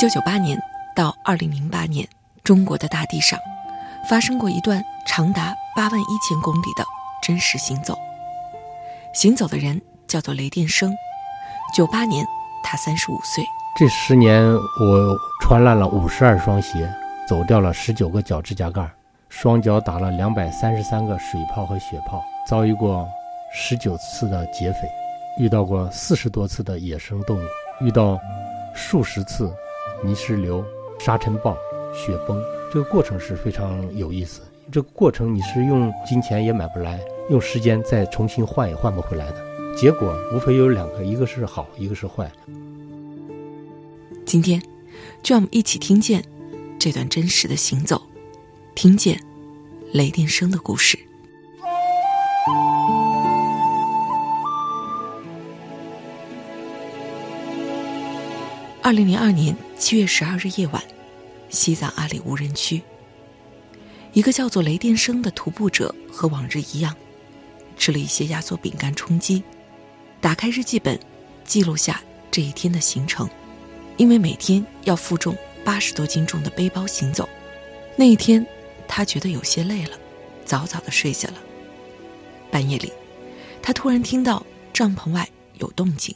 九九八年到二零零八年，中国的大地上发生过一段长达八万一千公里的真实行走。行走的人叫做雷电生，九八年他三十五岁。这十年我穿烂了五十二双鞋，走掉了十九个脚指甲盖，双脚打了两百三十三个水泡和血泡，遭遇过十九次的劫匪，遇到过四十多次的野生动物，遇到数十次。泥石流、沙尘暴、雪崩，这个过程是非常有意思。这个过程你是用金钱也买不来，用时间再重新换也换不回来的。结果无非有两个，一个是好，一个是坏。今天，就让我们一起听见这段真实的行走，听见雷电声的故事。二零零二年七月十二日夜晚，西藏阿里无人区。一个叫做雷电生的徒步者和往日一样，吃了一些压缩饼干充饥，打开日记本，记录下这一天的行程。因为每天要负重八十多斤重的背包行走，那一天他觉得有些累了，早早的睡下了。半夜里，他突然听到帐篷外有动静，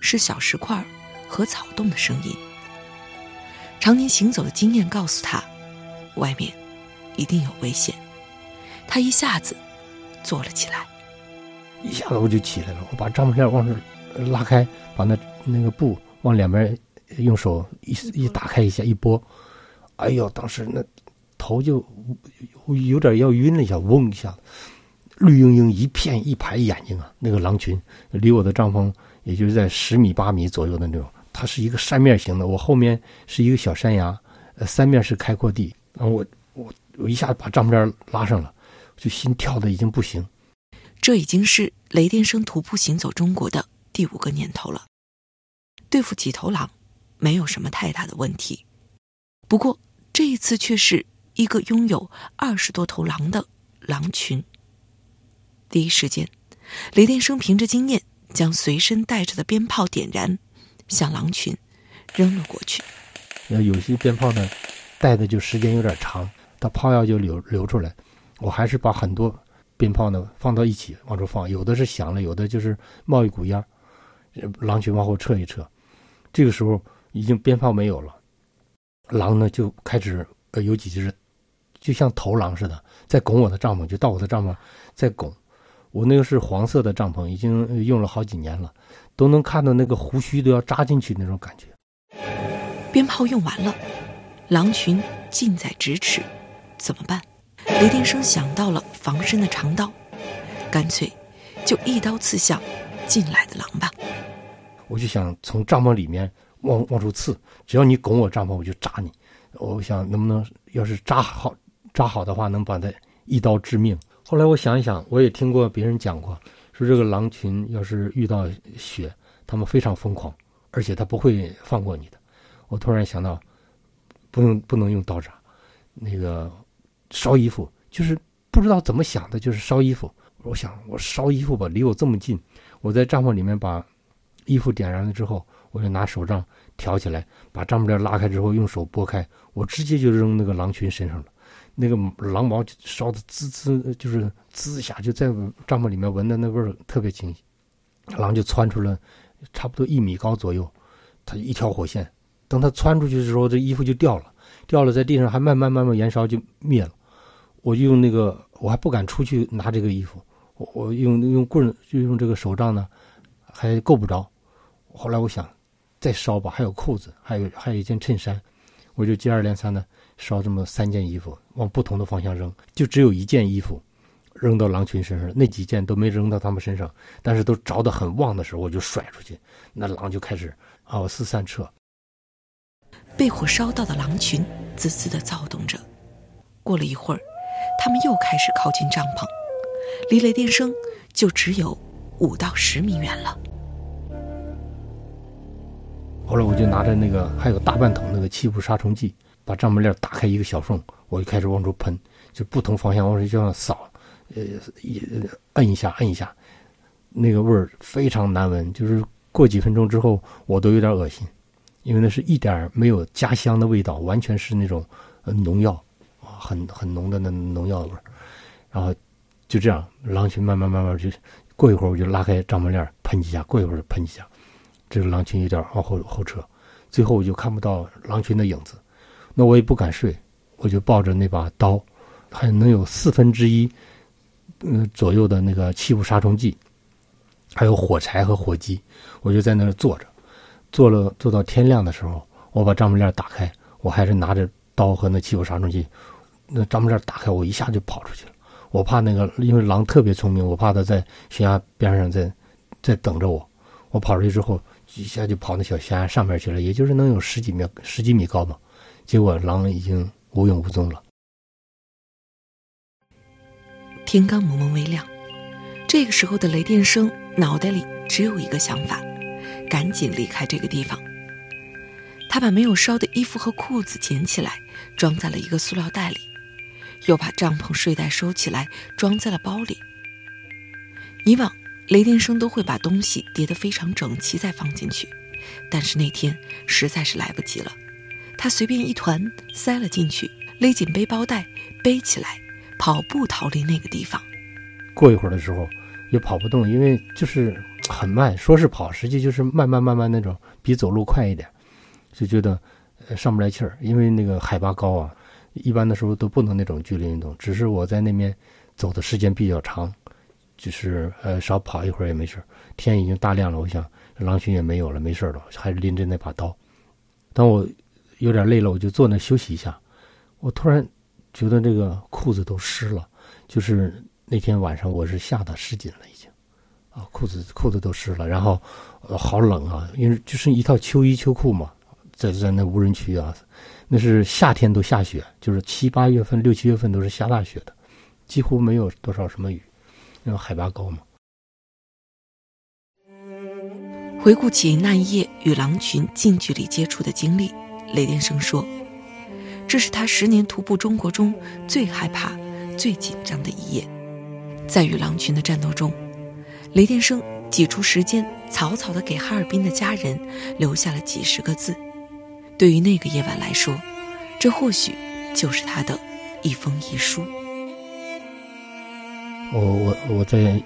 是小石块。和草动的声音。常年行走的经验告诉他，外面一定有危险。他一下子坐了起来，一下子我就起来了。我把帐篷链往上拉开，把那那个布往两边用手一一打开一下一拨，哎呦，当时那头就有点要晕了一下，嗡一下，绿莹莹一片一排眼睛啊！那个狼群离我的帐篷也就是在十米八米左右的那种。它是一个扇面形的，我后面是一个小山崖，呃，三面是开阔地。然后我我我一下子把帐篷帘拉上了，就心跳的已经不行。这已经是雷电生徒步行走中国的第五个年头了。对付几头狼，没有什么太大的问题。不过这一次却是一个拥有二十多头狼的狼群。第一时间，雷电生凭着经验，将随身带着的鞭炮点燃。向狼群扔了过去。那有些鞭炮呢，带的就时间有点长，它炮药就流流出来。我还是把很多鞭炮呢放到一起往出放，有的是响了，有的就是冒一股烟狼群往后撤一撤。这个时候已经鞭炮没有了，狼呢就开始呃有几只，就像头狼似的，在拱我的帐篷，就到我的帐篷在拱。我那个是黄色的帐篷，已经用了好几年了。都能看到那个胡须都要扎进去那种感觉。鞭炮用完了，狼群近在咫尺，怎么办？雷电生想到了防身的长刀，干脆就一刀刺向进来的狼吧。我就想从帐篷里面往往出刺，只要你拱我帐篷，我就扎你。我想能不能要是扎好扎好的话，能把它一刀致命。后来我想一想，我也听过别人讲过。说这个狼群要是遇到雪，他们非常疯狂，而且他不会放过你的。我突然想到，不用不能用刀扎，那个烧衣服，就是不知道怎么想的，就是烧衣服。我想我烧衣服吧，离我这么近，我在帐篷里面把衣服点燃了之后，我就拿手杖挑起来，把帐篷帘拉开之后，用手拨开，我直接就扔那个狼群身上了。那个狼毛烧的滋滋，就是滋一下，就在帐篷里面闻的那味儿特别清晰。狼就窜出了差不多一米高左右，它一条火线。等它窜出去的时候，这衣服就掉了，掉了在地上还慢慢慢慢燃烧就灭了。我就用那个，我还不敢出去拿这个衣服，我我用用棍就用这个手杖呢，还够不着。后来我想再烧吧，还有裤子，还有还有一件衬衫，我就接二连三的。烧这么三件衣服，往不同的方向扔，就只有一件衣服，扔到狼群身上，那几件都没扔到他们身上，但是都着得很旺的时候，我就甩出去，那狼就开始啊四散撤。被火烧到的狼群滋滋的躁动着，过了一会儿，他们又开始靠近帐篷，离雷电声就只有五到十米远了。后来我就拿着那个还有大半桶那个气雾杀虫剂，把帐篷链打开一个小缝，我就开始往出喷，就不同方向往这样扫，呃，一摁一下摁一下，那个味儿非常难闻，就是过几分钟之后我都有点恶心，因为那是一点没有家乡的味道，完全是那种农药啊，很很浓的那农药的味儿。然后就这样，狼群慢慢慢慢就过一会儿我就拉开帐篷链喷几下，过一会儿喷几下。这个狼群有点往后后撤，最后我就看不到狼群的影子，那我也不敢睡，我就抱着那把刀，还能有四分之一，嗯左右的那个气雾杀虫剂，还有火柴和火机，我就在那儿坐着，坐了坐到天亮的时候，我把帐篷链打开，我还是拿着刀和那气雾杀虫剂，那帐篷链打开，我一下就跑出去了，我怕那个，因为狼特别聪明，我怕它在悬崖边上在在等着我，我跑出去之后。一下就跑那小悬崖上面去了，也就是能有十几米、十几米高嘛。结果狼已经无影无踪了。天刚蒙蒙微亮，这个时候的雷电声脑袋里只有一个想法：赶紧离开这个地方。他把没有烧的衣服和裤子捡起来，装在了一个塑料袋里，又把帐篷、睡袋收起来，装在了包里。以往。雷电生都会把东西叠得非常整齐再放进去，但是那天实在是来不及了。他随便一团塞了进去，勒紧背包带，背起来，跑步逃离那个地方。过一会儿的时候，也跑不动，因为就是很慢，说是跑，实际就是慢慢慢慢那种，比走路快一点，就觉得上不来气儿。因为那个海拔高啊，一般的时候都不能那种剧烈运动。只是我在那边走的时间比较长。就是呃，少跑一会儿也没事天已经大亮了，我想狼群也没有了，没事了，还是拎着那把刀。当我有点累了，我就坐那休息一下。我突然觉得这个裤子都湿了，就是那天晚上我是吓得失禁了，已经啊，裤子裤子都湿了，然后好冷啊，因为就是一套秋衣秋裤嘛，在在那无人区啊，那是夏天都下雪，就是七八月份、六七月份都是下大雪的，几乎没有多少什么雨。因为海拔高嘛。回顾起那一夜与狼群近距离接触的经历，雷电生说：“这是他十年徒步中国中最害怕、最紧张的一夜。在与狼群的战斗中，雷电生挤出时间，草草的给哈尔滨的家人留下了几十个字。对于那个夜晚来说，这或许就是他的一封遗书。”我我我在，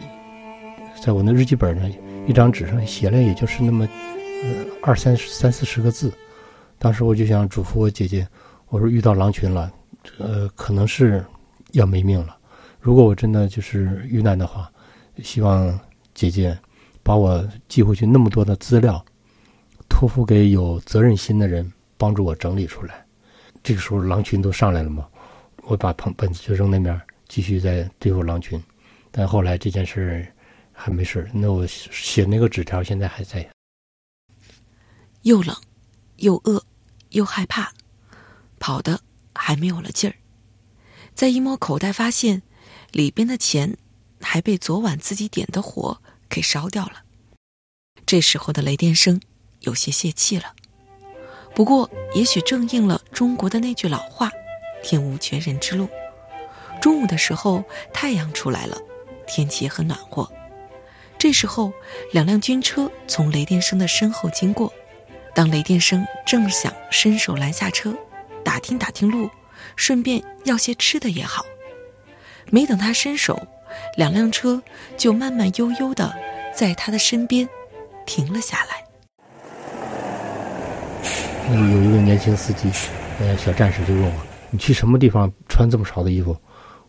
在我那日记本上一张纸上写了，也就是那么，呃二三三四十个字。当时我就想嘱咐我姐姐，我说遇到狼群了，呃，可能是要没命了。如果我真的就是遇难的话，希望姐姐把我寄回去那么多的资料，托付给有责任心的人，帮助我整理出来。这个时候狼群都上来了嘛，我把本本子就扔那边，继续在对付狼群。但后来这件事还没事那我写那个纸条现在还在。又冷，又饿，又害怕，跑的还没有了劲儿。再一摸口袋，发现里边的钱还被昨晚自己点的火给烧掉了。这时候的雷电声有些泄气了。不过，也许正应了中国的那句老话：“天无绝人之路。”中午的时候，太阳出来了。天气也很暖和，这时候两辆军车从雷电生的身后经过。当雷电声正想伸手拦下车，打听打听路，顺便要些吃的也好，没等他伸手，两辆车就慢慢悠悠的在他的身边停了下来。有一个年轻司机，呃，小战士就问我：“你去什么地方穿这么少的衣服？”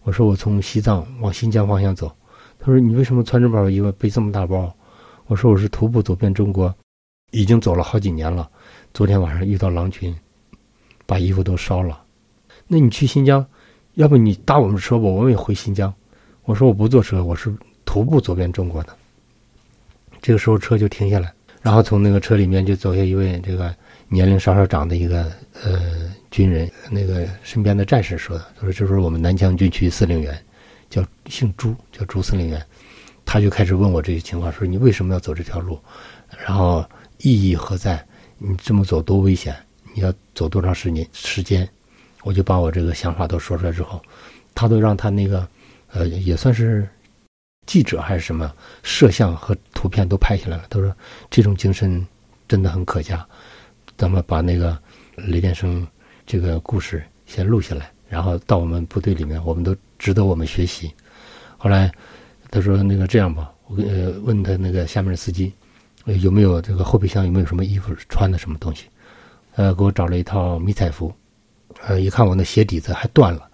我说：“我从西藏往新疆方向走。”他说：“你为什么穿这么衣服，背这么大包？”我说：“我是徒步走遍中国，已经走了好几年了。昨天晚上遇到狼群，把衣服都烧了。那你去新疆，要不你搭我们车吧，我们也回新疆。”我说我不坐车，我是徒步走遍中国的。这个时候车就停下来，然后从那个车里面就走下一位这个年龄稍稍长的一个呃军人，那个身边的战士说的，他说这是我们南疆军区司令员，叫姓朱，叫朱司令员。他就开始问我这些情况，说你为什么要走这条路，然后意义何在？你这么走多危险？你要走多长时间？时间？我就把我这个想法都说出来之后，他都让他那个呃也算是记者还是什么摄像和图片都拍下来了。他说这种精神真的很可嘉，咱们把那个雷电生这个故事先录下来，然后到我们部队里面，我们都值得我们学习。后来。他说：“那个这样吧，我呃问他那个下面的司机，有没有这个后备箱有没有什么衣服穿的什么东西？呃，给我找了一套迷彩服。呃，一看我那鞋底子还断了，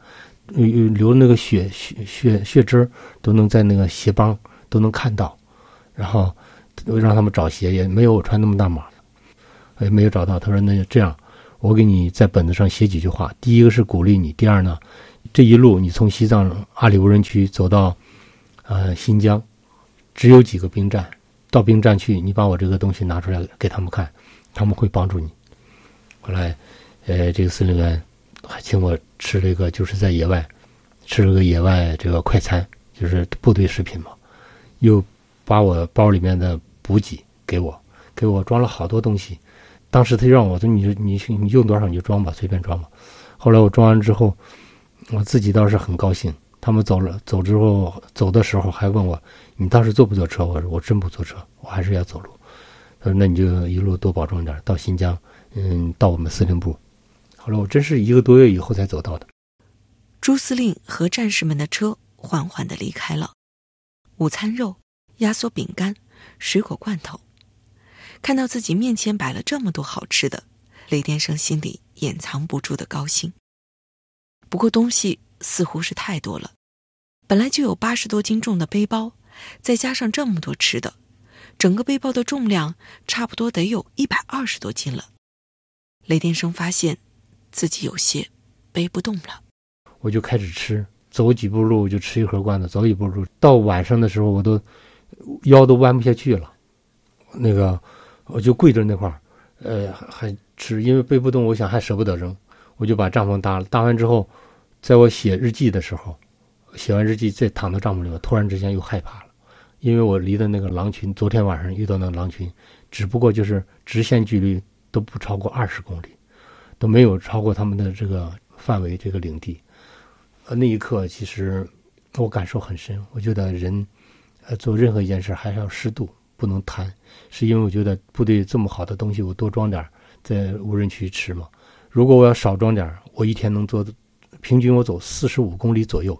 流那个血血血血汁都能在那个鞋帮都能看到。然后让他们找鞋，也没有我穿那么大码的，也没有找到。他说：那就这样，我给你在本子上写几句话。第一个是鼓励你，第二呢，这一路你从西藏阿里无人区走到。”呃，新疆只有几个兵站，到兵站去，你把我这个东西拿出来给他们看，他们会帮助你。后来，呃，这个司令员还请我吃了一个，就是在野外吃了个野外这个快餐，就是部队食品嘛。又把我包里面的补给给我，给我装了好多东西。当时他让我说：“你你你用多少你就装吧，随便装吧。”后来我装完之后，我自己倒是很高兴。他们走了，走之后走的时候还问我：“你当时坐不坐车？”我说：“我真不坐车，我还是要走路。”他说：“那你就一路多保重点，到新疆，嗯，到我们司令部。”后来我真是一个多月以后才走到的。朱司令和战士们的车缓缓的离开了，午餐肉、压缩饼干、水果罐头，看到自己面前摆了这么多好吃的，雷电生心里掩藏不住的高兴。不过东西似乎是太多了。本来就有八十多斤重的背包，再加上这么多吃的，整个背包的重量差不多得有一百二十多斤了。雷电生发现自己有些背不动了，我就开始吃，走几步路就吃一盒罐头，走几步路，到晚上的时候我都腰都弯不下去了，那个我就跪着那块儿，呃，还吃，因为背不动，我想还舍不得扔，我就把帐篷搭了。搭完之后，在我写日记的时候。写完日记，再躺到帐篷里面，突然之间又害怕了，因为我离的那个狼群，昨天晚上遇到那个狼群，只不过就是直线距离都不超过二十公里，都没有超过他们的这个范围这个领地。呃，那一刻其实我感受很深，我觉得人，做任何一件事还是要适度，不能贪。是因为我觉得部队这么好的东西，我多装点在无人区吃嘛。如果我要少装点我一天能做，平均我走四十五公里左右。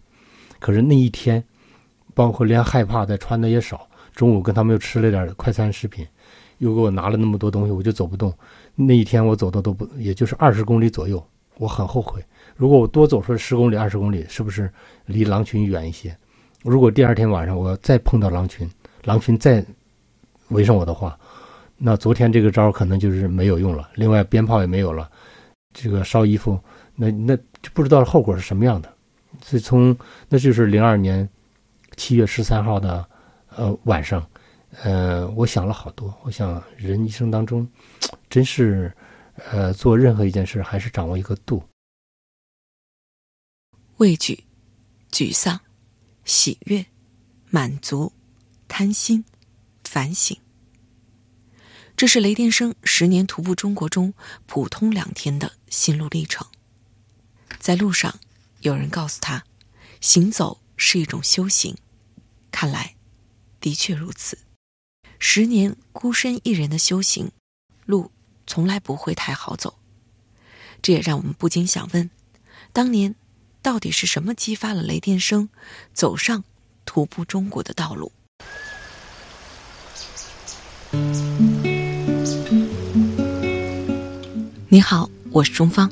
可是那一天，包括连害怕的穿的也少。中午跟他们又吃了点快餐食品，又给我拿了那么多东西，我就走不动。那一天我走的都不，也就是二十公里左右。我很后悔，如果我多走出十公里、二十公里，是不是离狼群远一些？如果第二天晚上我再碰到狼群，狼群再围上我的话，那昨天这个招可能就是没有用了。另外鞭炮也没有了，这个烧衣服，那那不知道后果是什么样的。自从那就是零二年七月十三号的呃晚上，呃，我想了好多。我想人一生当中，真是呃做任何一件事还是掌握一个度。畏惧、沮丧、喜悦、满足、贪心、反省，这是雷电生十年徒步中国中普通两天的心路历程。在路上。有人告诉他，行走是一种修行。看来，的确如此。十年孤身一人的修行，路从来不会太好走。这也让我们不禁想问：当年到底是什么激发了雷电生走上徒步中国的道路？你好，我是钟芳。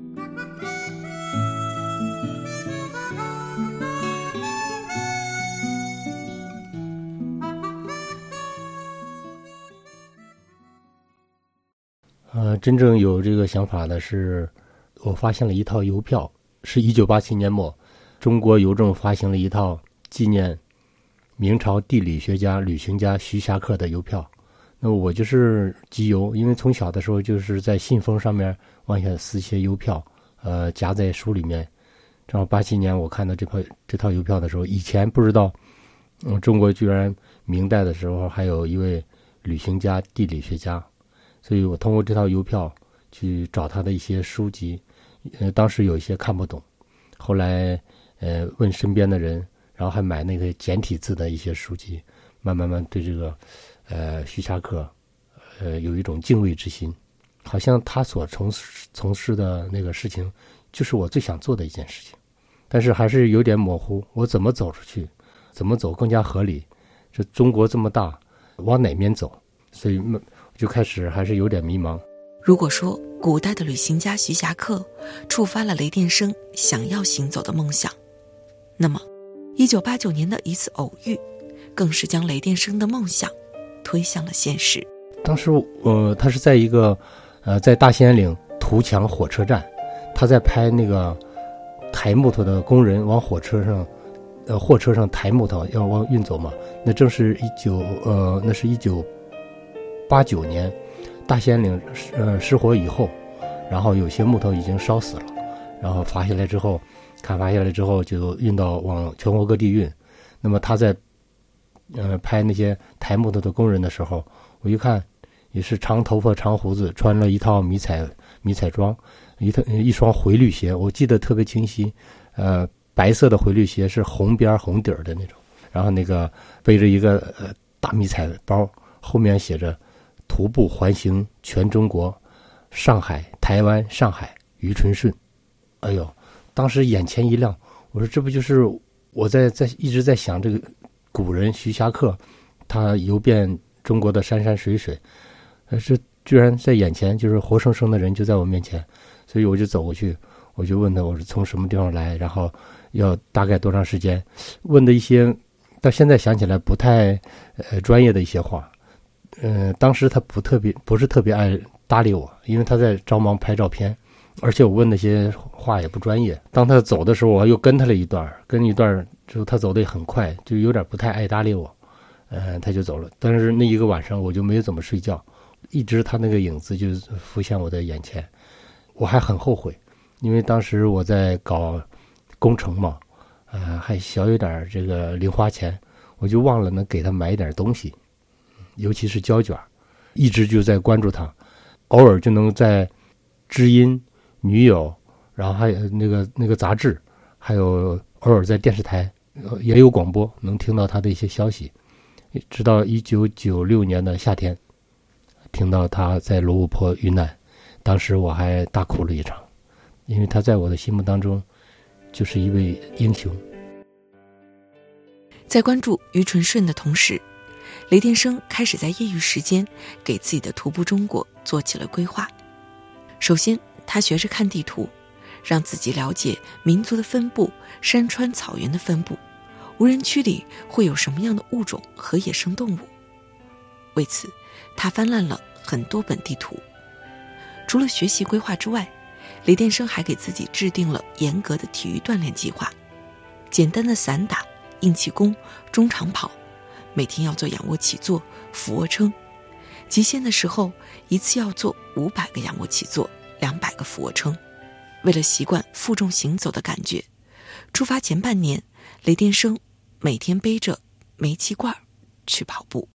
真正有这个想法的是，我发现了一套邮票，是一九八七年末，中国邮政发行了一套纪念明朝地理学家、旅行家徐霞客的邮票。那我就是集邮，因为从小的时候就是在信封上面往下撕些邮票，呃，夹在书里面。正好八七年我看到这套这套邮票的时候，以前不知道，嗯，中国居然明代的时候还有一位旅行家、地理学家。所以我通过这套邮票去找他的一些书籍，呃，当时有一些看不懂，后来呃问身边的人，然后还买那个简体字的一些书籍，慢慢慢对这个呃徐霞客呃有一种敬畏之心，好像他所从事从事的那个事情就是我最想做的一件事情，但是还是有点模糊，我怎么走出去，怎么走更加合理？这中国这么大，往哪面走？所以就开始还是有点迷茫。如果说古代的旅行家徐霞客触发了雷电生想要行走的梦想，那么，一九八九年的一次偶遇，更是将雷电生的梦想推向了现实。当时，呃，他是在一个，呃，在大兴安岭图强火车站，他在拍那个抬木头的工人往火车上，呃，货车上抬木头要往运走嘛。那正是一九，呃，那是一九。八九年，大兴安岭呃失火以后，然后有些木头已经烧死了，然后伐下来之后，砍伐下来之后就运到往全国各地运。那么他在呃拍那些抬木头的工人的时候，我一看也是长头发长胡子，穿了一套迷彩迷彩装，一套一双回绿鞋，我记得特别清晰，呃白色的回绿鞋是红边红底儿的那种，然后那个背着一个呃大迷彩包，后面写着。徒步环行全中国，上海、台湾、上海，于春顺。哎呦，当时眼前一亮，我说这不就是我在在一直在想这个古人徐霞客，他游遍中国的山山水水，呃，这居然在眼前，就是活生生的人就在我面前，所以我就走过去，我就问他，我说从什么地方来，然后要大概多长时间，问的一些到现在想起来不太呃专业的一些话。嗯，当时他不特别，不是特别爱搭理我，因为他在着忙拍照片，而且我问那些话也不专业。当他走的时候，我又跟他了一段，跟一段之后他走的也很快，就有点不太爱搭理我。嗯，他就走了。但是那一个晚上我就没有怎么睡觉，一直他那个影子就浮现我的眼前。我还很后悔，因为当时我在搞工程嘛，呃，还小有点这个零花钱，我就忘了能给他买一点东西。尤其是胶卷，一直就在关注他，偶尔就能在知音、女友，然后还有那个那个杂志，还有偶尔在电视台也有广播，能听到他的一些消息。直到一九九六年的夏天，听到他在罗布泊遇难，当时我还大哭了一场，因为他在我的心目当中就是一位英雄。在关注于纯顺的同时。雷电生开始在业余时间给自己的徒步中国做起了规划。首先，他学着看地图，让自己了解民族的分布、山川草原的分布、无人区里会有什么样的物种和野生动物。为此，他翻烂了很多本地图。除了学习规划之外，雷电生还给自己制定了严格的体育锻炼计划：简单的散打、硬气功、中长跑。每天要做仰卧起坐、俯卧撑，极限的时候一次要做五百个仰卧起坐、两百个俯卧撑。为了习惯负重行走的感觉，出发前半年，雷电生每天背着煤气罐去跑步。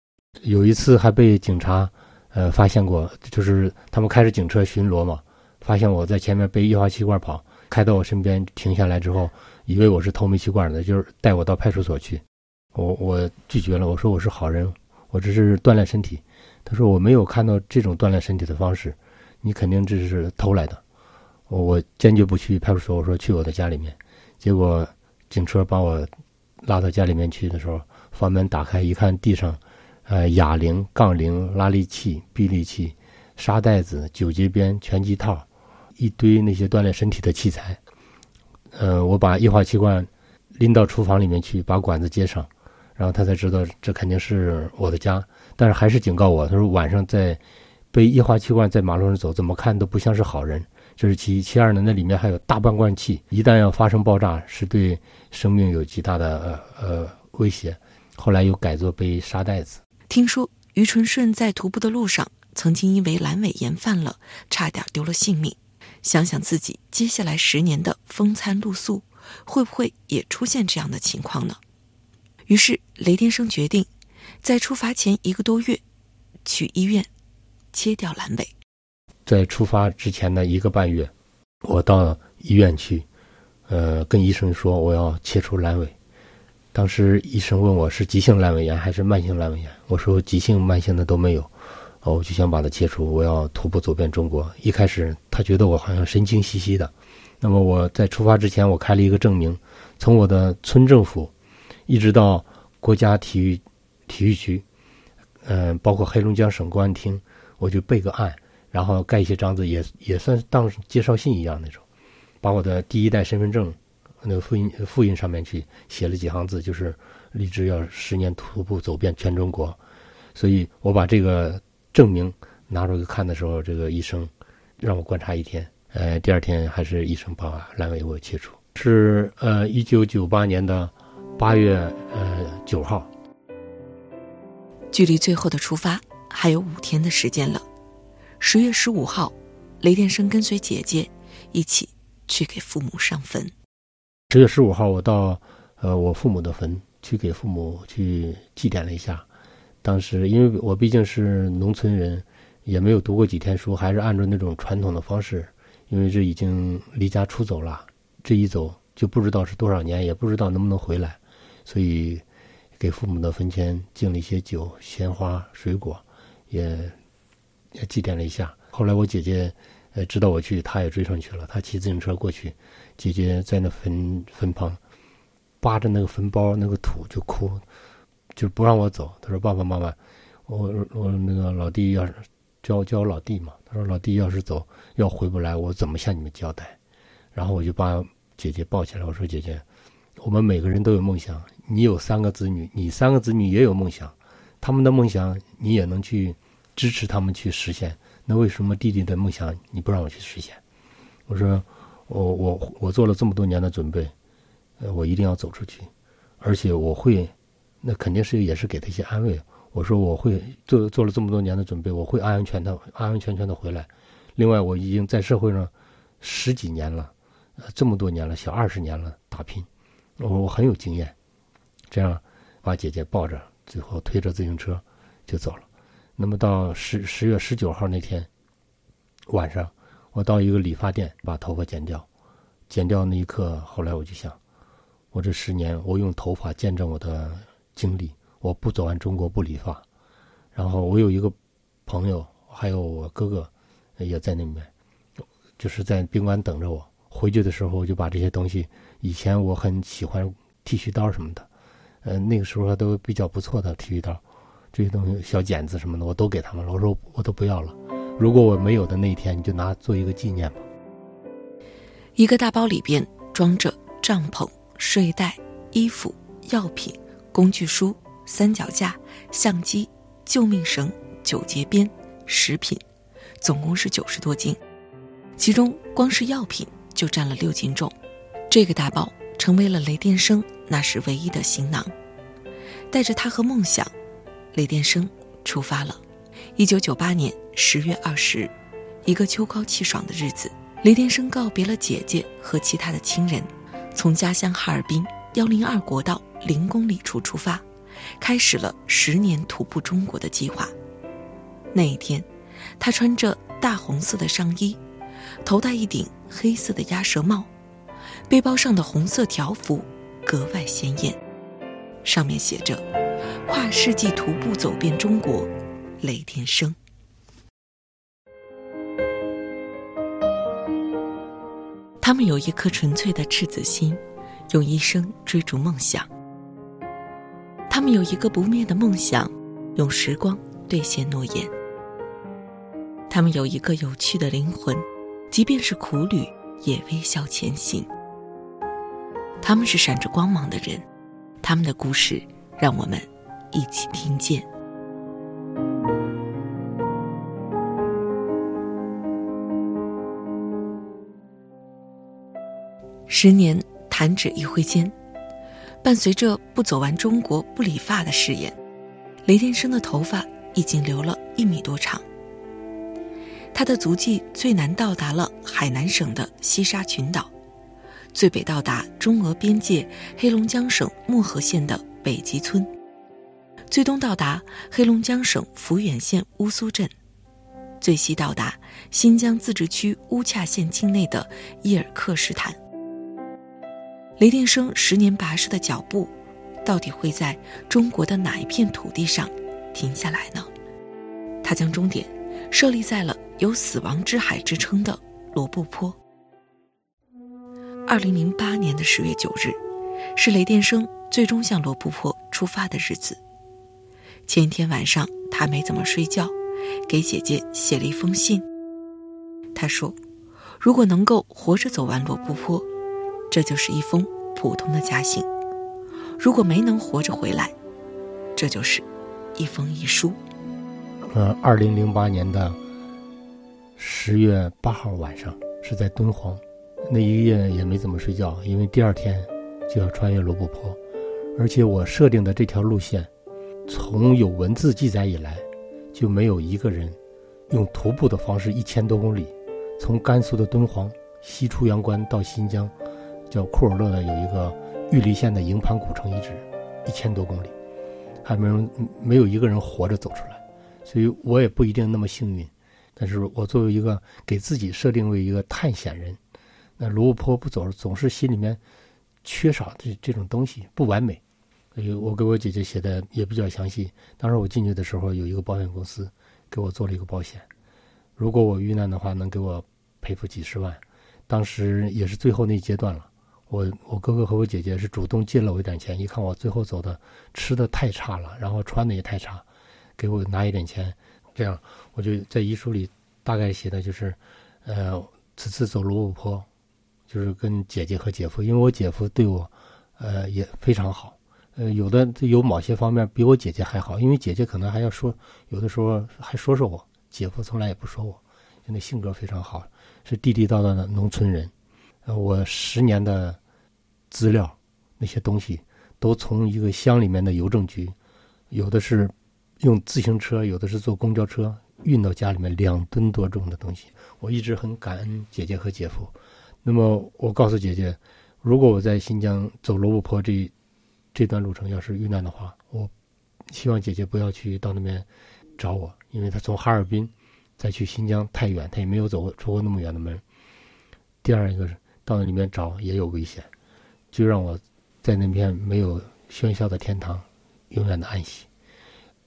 有一次还被警察呃发现过，就是他们开着警车巡逻嘛，发现我在前面背液化气罐跑，开到我身边停下来之后，以为我是偷煤气罐的，就是带我到派出所去。我我拒绝了，我说我是好人，我只是锻炼身体。他说我没有看到这种锻炼身体的方式，你肯定这是偷来的。我坚决不去派出所，我说去我的家里面。结果警车把我拉到家里面去的时候，房门打开一看，地上，呃，哑铃、杠铃、拉力器、臂力器、沙袋子、九节鞭、拳击套，一堆那些锻炼身体的器材。呃，我把液化气罐拎到厨房里面去，把管子接上，然后他才知道这肯定是我的家。但是还是警告我，他说晚上在背液化气罐在马路上走，怎么看都不像是好人。这是其一，其二呢，那里面还有大半罐气，一旦要发生爆炸，是对生命有极大的呃威胁。后来又改做背沙袋子。听说于纯顺在徒步的路上，曾经因为阑尾炎犯了，差点丢了性命。想想自己接下来十年的风餐露宿，会不会也出现这样的情况呢？于是雷天生决定，在出发前一个多月，去医院切掉阑尾。在出发之前的一个半月，我到医院去，呃，跟医生说我要切除阑尾。当时医生问我是急性阑尾炎还是慢性阑尾炎，我说急性、慢性的都没有。哦，我就想把它切除，我要徒步走遍中国。一开始他觉得我好像神经兮兮的，那么我在出发之前，我开了一个证明，从我的村政府，一直到国家体育体育局，嗯，包括黑龙江省公安厅，我就备个案，然后盖一些章子，也也算当介绍信一样那种，把我的第一代身份证那个复印复印上面去写了几行字，就是立志要十年徒步走遍全中国，所以我把这个。证明拿出去看的时候，这个医生让我观察一天。呃，第二天还是医生把阑尾给我切除。是呃，一九九八年的八月呃九号。距离最后的出发还有五天的时间了。十月十五号，雷电生跟随姐姐一起去给父母上坟。十月十五号，我到呃我父母的坟去给父母去祭奠了一下。当时，因为我毕竟是农村人，也没有读过几天书，还是按照那种传统的方式。因为这已经离家出走了，这一走就不知道是多少年，也不知道能不能回来，所以给父母的坟前敬了一些酒、鲜花、水果，也也祭奠了一下。后来我姐姐呃知道我去，她也追上去了，她骑自行车过去，姐姐在那坟坟旁扒着那个坟包那个土就哭。就不让我走，她说：“爸爸妈妈，我我那个老弟要是叫叫我老弟嘛，他说老弟要是走要回不来，我怎么向你们交代？”然后我就把姐姐抱起来，我说：“姐姐，我们每个人都有梦想，你有三个子女，你三个子女也有梦想，他们的梦想你也能去支持他们去实现，那为什么弟弟的梦想你不让我去实现？”我说：“我我我做了这么多年的准备，呃，我一定要走出去，而且我会。”那肯定是也是给他一些安慰。我说我会做做了这么多年的准备，我会安安全的安安全全的回来。另外，我已经在社会上十几年了，呃，这么多年了，小二十年了，打拼，我我很有经验。这样把姐姐抱着，最后推着自行车就走了。那么到十十月十九号那天晚上，我到一个理发店把头发剪掉，剪掉那一刻，后来我就想，我这十年我用头发见证我的。经历，我不走完中国不理发，然后我有一个朋友，还有我哥哥也在那边，就是在宾馆等着我。回去的时候，我就把这些东西，以前我很喜欢剃须刀什么的，呃，那个时候都比较不错的剃须刀，这些东西小剪子什么的，我都给他们了。我说我都不要了，如果我没有的那一天，你就拿做一个纪念吧。一个大包里边装着帐篷、睡袋、衣服、药品。工具书、三脚架、相机、救命绳、九节鞭、食品，总共是九十多斤，其中光是药品就占了六斤重。这个大包成为了雷电生那时唯一的行囊。带着他和梦想，雷电生出发了。一九九八年十月二十日，一个秋高气爽的日子，雷电生告别了姐姐和其他的亲人，从家乡哈尔滨幺零二国道。零公里处出发，开始了十年徒步中国的计划。那一天，他穿着大红色的上衣，头戴一顶黑色的鸭舌帽，背包上的红色条幅格外鲜艳，上面写着“跨世纪徒步走遍中国，雷天生”。他们有一颗纯粹的赤子心，用一生追逐梦想。他们有一个不灭的梦想，用时光兑现诺言。他们有一个有趣的灵魂，即便是苦旅也微笑前行。他们是闪着光芒的人，他们的故事让我们一起听见。十年弹指一挥间，伴随着不走完中国不理发的誓言，雷电生的头发已经留了一米多长。他的足迹最难到达了海南省的西沙群岛，最北到达中俄边界黑龙江省漠河县的北极村，最东到达黑龙江省抚远县乌苏镇，最西到达新疆自治区乌恰县境内的伊尔克什坦。雷电生十年跋涉的脚步，到底会在中国的哪一片土地上停下来呢？他将终点设立在了有“死亡之海”之称的罗布泊。二零零八年的十月九日，是雷电生最终向罗布泊出发的日子。前一天晚上，他没怎么睡觉，给姐姐写了一封信。他说：“如果能够活着走完罗布泊。”这就是一封普通的家信，如果没能活着回来，这就是一封遗书。呃，二零零八年的十月八号晚上，是在敦煌，那一夜也没怎么睡觉，因为第二天就要穿越罗布泊，而且我设定的这条路线，从有文字记载以来，就没有一个人用徒步的方式一千多公里，从甘肃的敦煌西出阳关到新疆。叫库尔勒的有一个玉梨县的营盘古城遗址，一千多公里，还没有没有一个人活着走出来，所以我也不一定那么幸运。但是我作为一个给自己设定为一个探险人，那罗布泊不走，总是心里面缺少这这种东西，不完美。以我给我姐姐写的也比较详细。当时我进去的时候，有一个保险公司给我做了一个保险，如果我遇难的话，能给我赔付几十万。当时也是最后那阶段了。我我哥哥和我姐姐是主动借了我一点钱，一看我最后走的吃的太差了，然后穿的也太差，给我拿一点钱，这样我就在遗书里大概写的就是，呃，此次走罗布泊，就是跟姐姐和姐夫，因为我姐夫对我，呃也非常好，呃有的有某些方面比我姐姐还好，因为姐姐可能还要说，有的时候还说说我，姐夫从来也不说我，就那性格非常好，是地地道道的农村人。呃，我十年的资料那些东西，都从一个乡里面的邮政局，有的是用自行车，有的是坐公交车运到家里面，两吨多重的东西。我一直很感恩姐姐和姐夫。那么我告诉姐姐，如果我在新疆走罗布泊这这段路程要是遇难的话，我希望姐姐不要去到那边找我，因为她从哈尔滨再去新疆太远，她也没有走过出过那么远的门。第二一个是。到那里面找也有危险，就让我在那边没有喧嚣的天堂，永远的安息。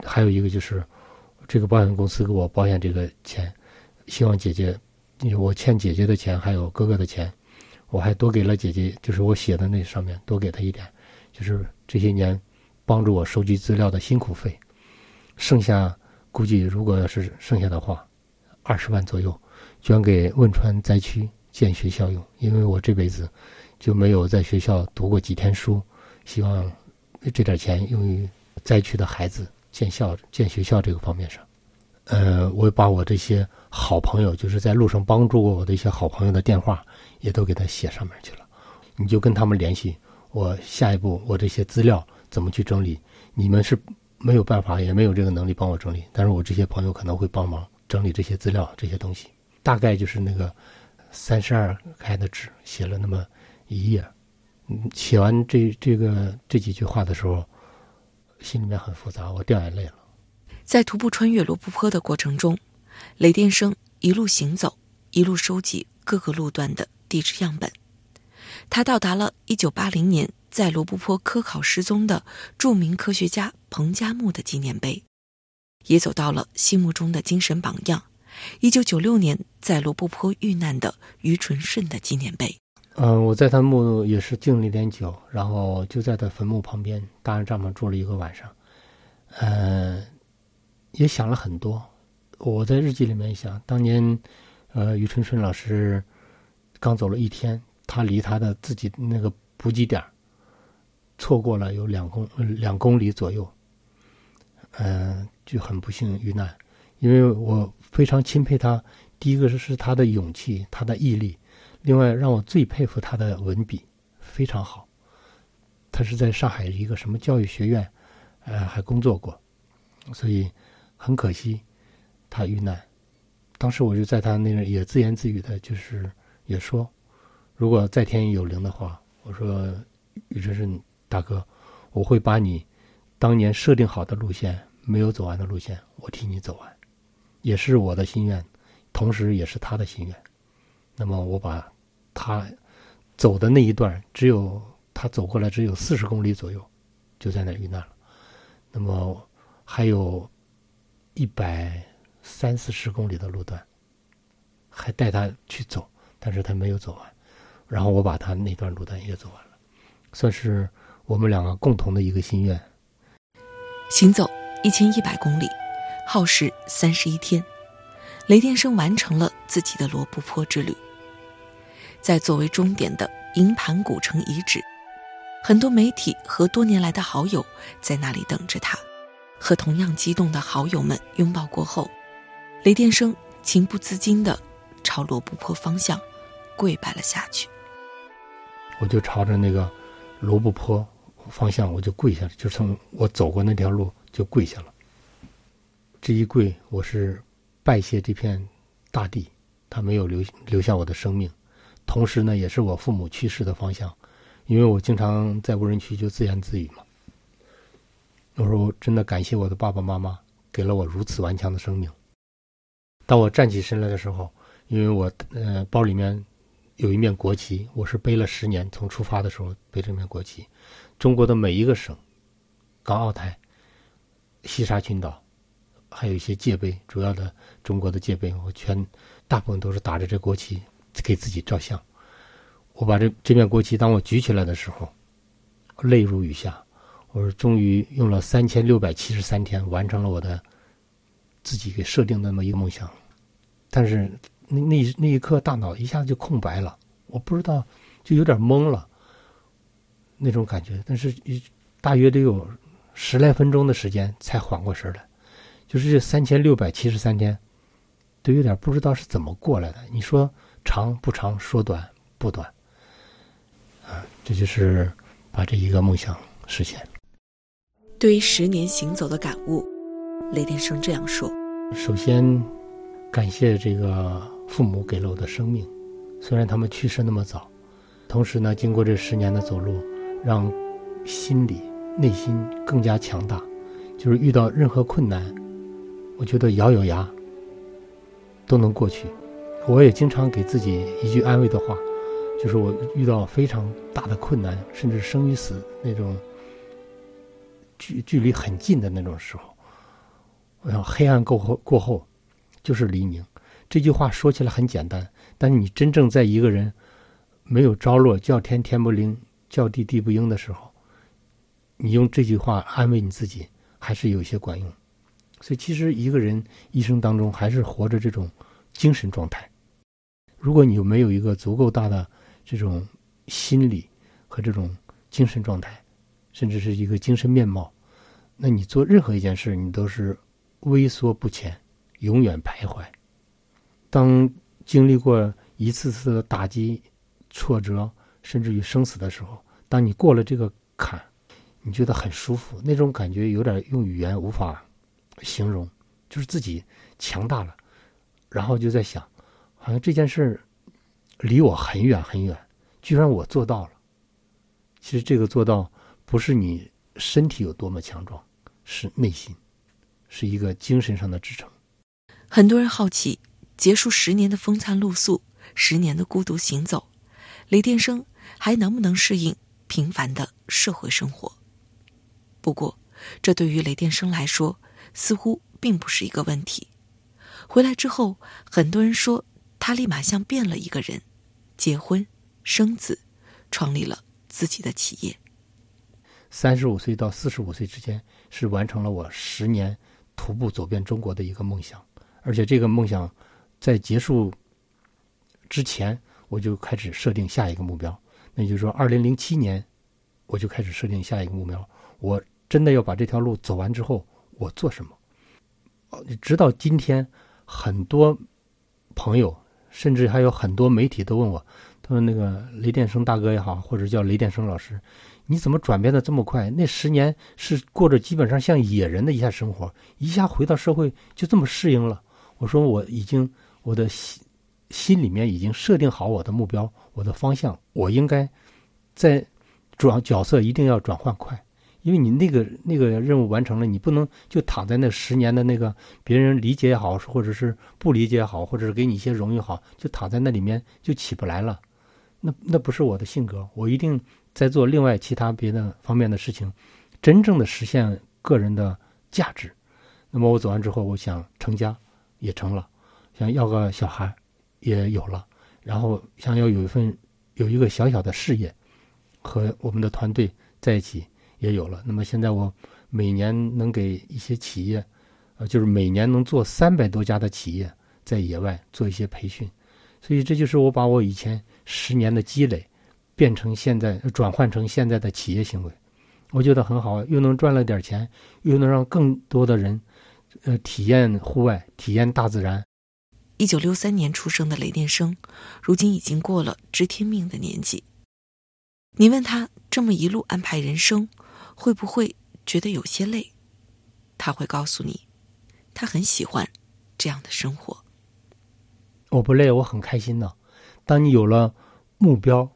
还有一个就是，这个保险公司给我保险这个钱，希望姐姐，我欠姐姐的钱还有哥哥的钱，我还多给了姐姐，就是我写的那上面多给她一点，就是这些年帮助我收集资料的辛苦费。剩下估计如果要是剩下的话，二十万左右，捐给汶川灾区。建学校用，因为我这辈子就没有在学校读过几天书，希望这点钱用于灾区的孩子建校、建学校这个方面上。呃，我把我这些好朋友，就是在路上帮助过我的一些好朋友的电话，也都给他写上面去了。你就跟他们联系，我下一步我这些资料怎么去整理？你们是没有办法，也没有这个能力帮我整理，但是我这些朋友可能会帮忙整理这些资料、这些东西。大概就是那个。三十二开的纸写了那么一页，嗯，写完这这个这几句话的时候，心里面很复杂，我掉眼泪了。在徒步穿越罗布泊的过程中，雷电生一路行走，一路收集各个路段的地质样本。他到达了一九八零年在罗布泊科考失踪的著名科学家彭加木的纪念碑，也走到了心目中的精神榜样。一九九六年，在罗布泊遇难的于纯顺的纪念碑。嗯，我在他墓也是敬了一点酒，然后就在他坟墓旁边搭上帐篷住了一个晚上。嗯，也想了很多，我在日记里面想，当年，呃，于春春老师刚走了一天，他离他的自己那个补给点错过了有两公两公里左右，嗯，就很不幸遇难。因为我非常钦佩他，第一个是是他的勇气，他的毅力，另外让我最佩服他的文笔非常好。他是在上海一个什么教育学院，呃，还工作过，所以很可惜他遇难。当时我就在他那儿也自言自语的，就是也说，如果在天有灵的话，我说宇哲是大哥，我会把你当年设定好的路线没有走完的路线，我替你走完，也是我的心愿，同时也是他的心愿。那么我把他走的那一段只有。他走过来只有四十公里左右，就在那遇难了。那么还有一百三四十公里的路段，还带他去走，但是他没有走完。然后我把他那段路段也走完了，算是我们两个共同的一个心愿。行走一千一百公里，耗时三十一天，雷电生完成了自己的罗布泊之旅。在作为终点的营盘古城遗址。很多媒体和多年来的好友在那里等着他，和同样激动的好友们拥抱过后，雷电生情不自禁地朝罗布泊方向跪拜了下去。我就朝着那个罗布泊方向，我就跪下了，就从我走过那条路就跪下了。这一跪，我是拜谢这片大地，它没有留留下我的生命，同时呢，也是我父母去世的方向。因为我经常在无人区就自言自语嘛，我说我真的感谢我的爸爸妈妈给了我如此顽强的生命。当我站起身来的时候，因为我呃包里面有一面国旗，我是背了十年，从出发的时候背这面国旗，中国的每一个省，港澳台、西沙群岛，还有一些界碑，主要的中国的界碑，我全大部分都是打着这国旗给自己照相。我把这这面国旗，当我举起来的时候，泪如雨下。我说，终于用了三千六百七十三天，完成了我的自己给设定的那么一个梦想。但是那那那一刻，大脑一下子就空白了，我不知道，就有点懵了那种感觉。但是大约得有十来分钟的时间才缓过神来。就是这三千六百七十三天，都有点不知道是怎么过来的。你说长不长，说短不短。啊这就是把这一个梦想实现。对于十年行走的感悟，雷电生这样说：“首先，感谢这个父母给了我的生命，虽然他们去世那么早，同时呢，经过这十年的走路，让心里内心更加强大。就是遇到任何困难，我觉得咬咬牙都能过去。我也经常给自己一句安慰的话。”就是我遇到非常大的困难，甚至生与死那种距距离很近的那种时候，我想黑暗过后过后就是黎明。这句话说起来很简单，但是你真正在一个人没有着落、叫天天不灵、叫地地不应的时候，你用这句话安慰你自己，还是有些管用。所以，其实一个人一生当中还是活着这种精神状态。如果你没有一个足够大的这种心理和这种精神状态，甚至是一个精神面貌，那你做任何一件事，你都是畏缩不前，永远徘徊。当经历过一次次的打击、挫折，甚至于生死的时候，当你过了这个坎，你觉得很舒服，那种感觉有点用语言无法形容，就是自己强大了，然后就在想，好像这件事离我很远很远，居然我做到了。其实这个做到不是你身体有多么强壮，是内心，是一个精神上的支撑。很多人好奇，结束十年的风餐露宿，十年的孤独行走，雷电生还能不能适应平凡的社会生活？不过，这对于雷电生来说，似乎并不是一个问题。回来之后，很多人说他立马像变了一个人。结婚、生子，创立了自己的企业。三十五岁到四十五岁之间，是完成了我十年徒步走遍中国的一个梦想。而且这个梦想在结束之前，我就开始设定下一个目标。那就是说，二零零七年我就开始设定下一个目标。我真的要把这条路走完之后，我做什么？直到今天，很多朋友，甚至还有很多媒体都问我，他说：“那个雷电生大哥也好，或者叫雷电生老师，你怎么转变的这么快？那十年是过着基本上像野人的一下生活，一下回到社会就这么适应了？”我说：“我已经我的心心里面已经设定好我的目标，我的方向，我应该在转角色一定要转换快。”因为你那个那个任务完成了，你不能就躺在那十年的那个别人理解也好，或者是不理解也好，或者是给你一些荣誉好，就躺在那里面就起不来了。那那不是我的性格，我一定在做另外其他别的方面的事情，真正的实现个人的价值。那么我走完之后，我想成家也成了，想要个小孩也有了，然后想要有一份有一个小小的事业，和我们的团队在一起。也有了。那么现在我每年能给一些企业，呃，就是每年能做三百多家的企业在野外做一些培训，所以这就是我把我以前十年的积累变成现在转换成现在的企业行为，我觉得很好，又能赚了点钱，又能让更多的人，呃，体验户外，体验大自然。一九六三年出生的雷电生，如今已经过了知天命的年纪。你问他这么一路安排人生。会不会觉得有些累？他会告诉你，他很喜欢这样的生活。我不累，我很开心呢。当你有了目标，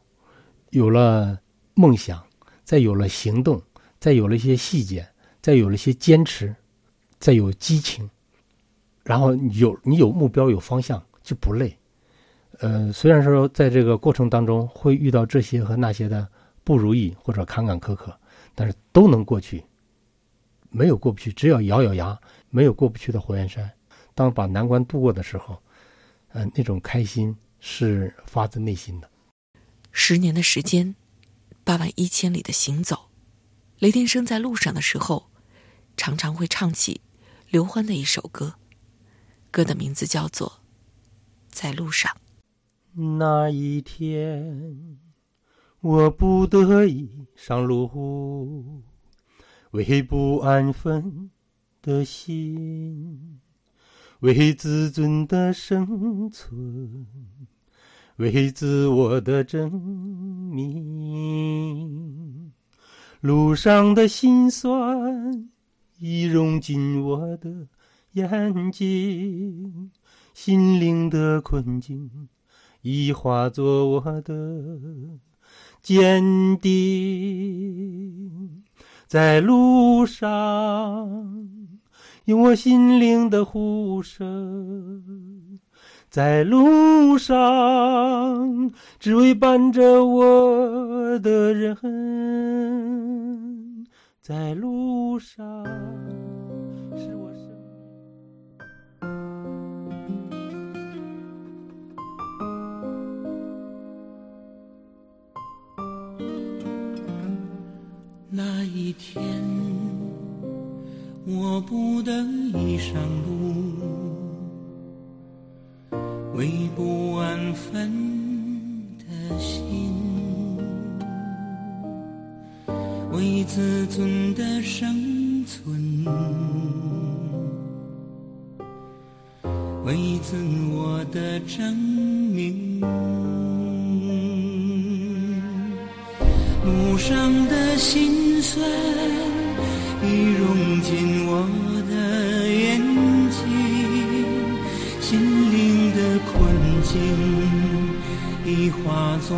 有了梦想，再有了行动，再有了一些细节，再有了一些坚持，再有激情，然后有你有目标有方向就不累。呃，虽然说在这个过程当中会遇到这些和那些的不如意或者坎坎坷坷。但是都能过去，没有过不去，只要咬咬牙，没有过不去的火焰山。当把难关度过的时候，呃，那种开心是发自内心的。十年的时间，八万一千里的行走，雷电生在路上的时候，常常会唱起刘欢的一首歌，歌的名字叫做《在路上》。那一天。我不得已上路，为不安分的心，为自尊的生存，为自我的证明。路上的辛酸已融进我的眼睛，心灵的困境已化作我的。坚定在路上，用我心灵的呼声，在路上，只为伴着我的人，在路上。是我生命那一天，我不得已上路，为不安分的心，为自尊的生存，为自我的证明。路上的辛酸已融进我的眼睛，心灵的困境已化作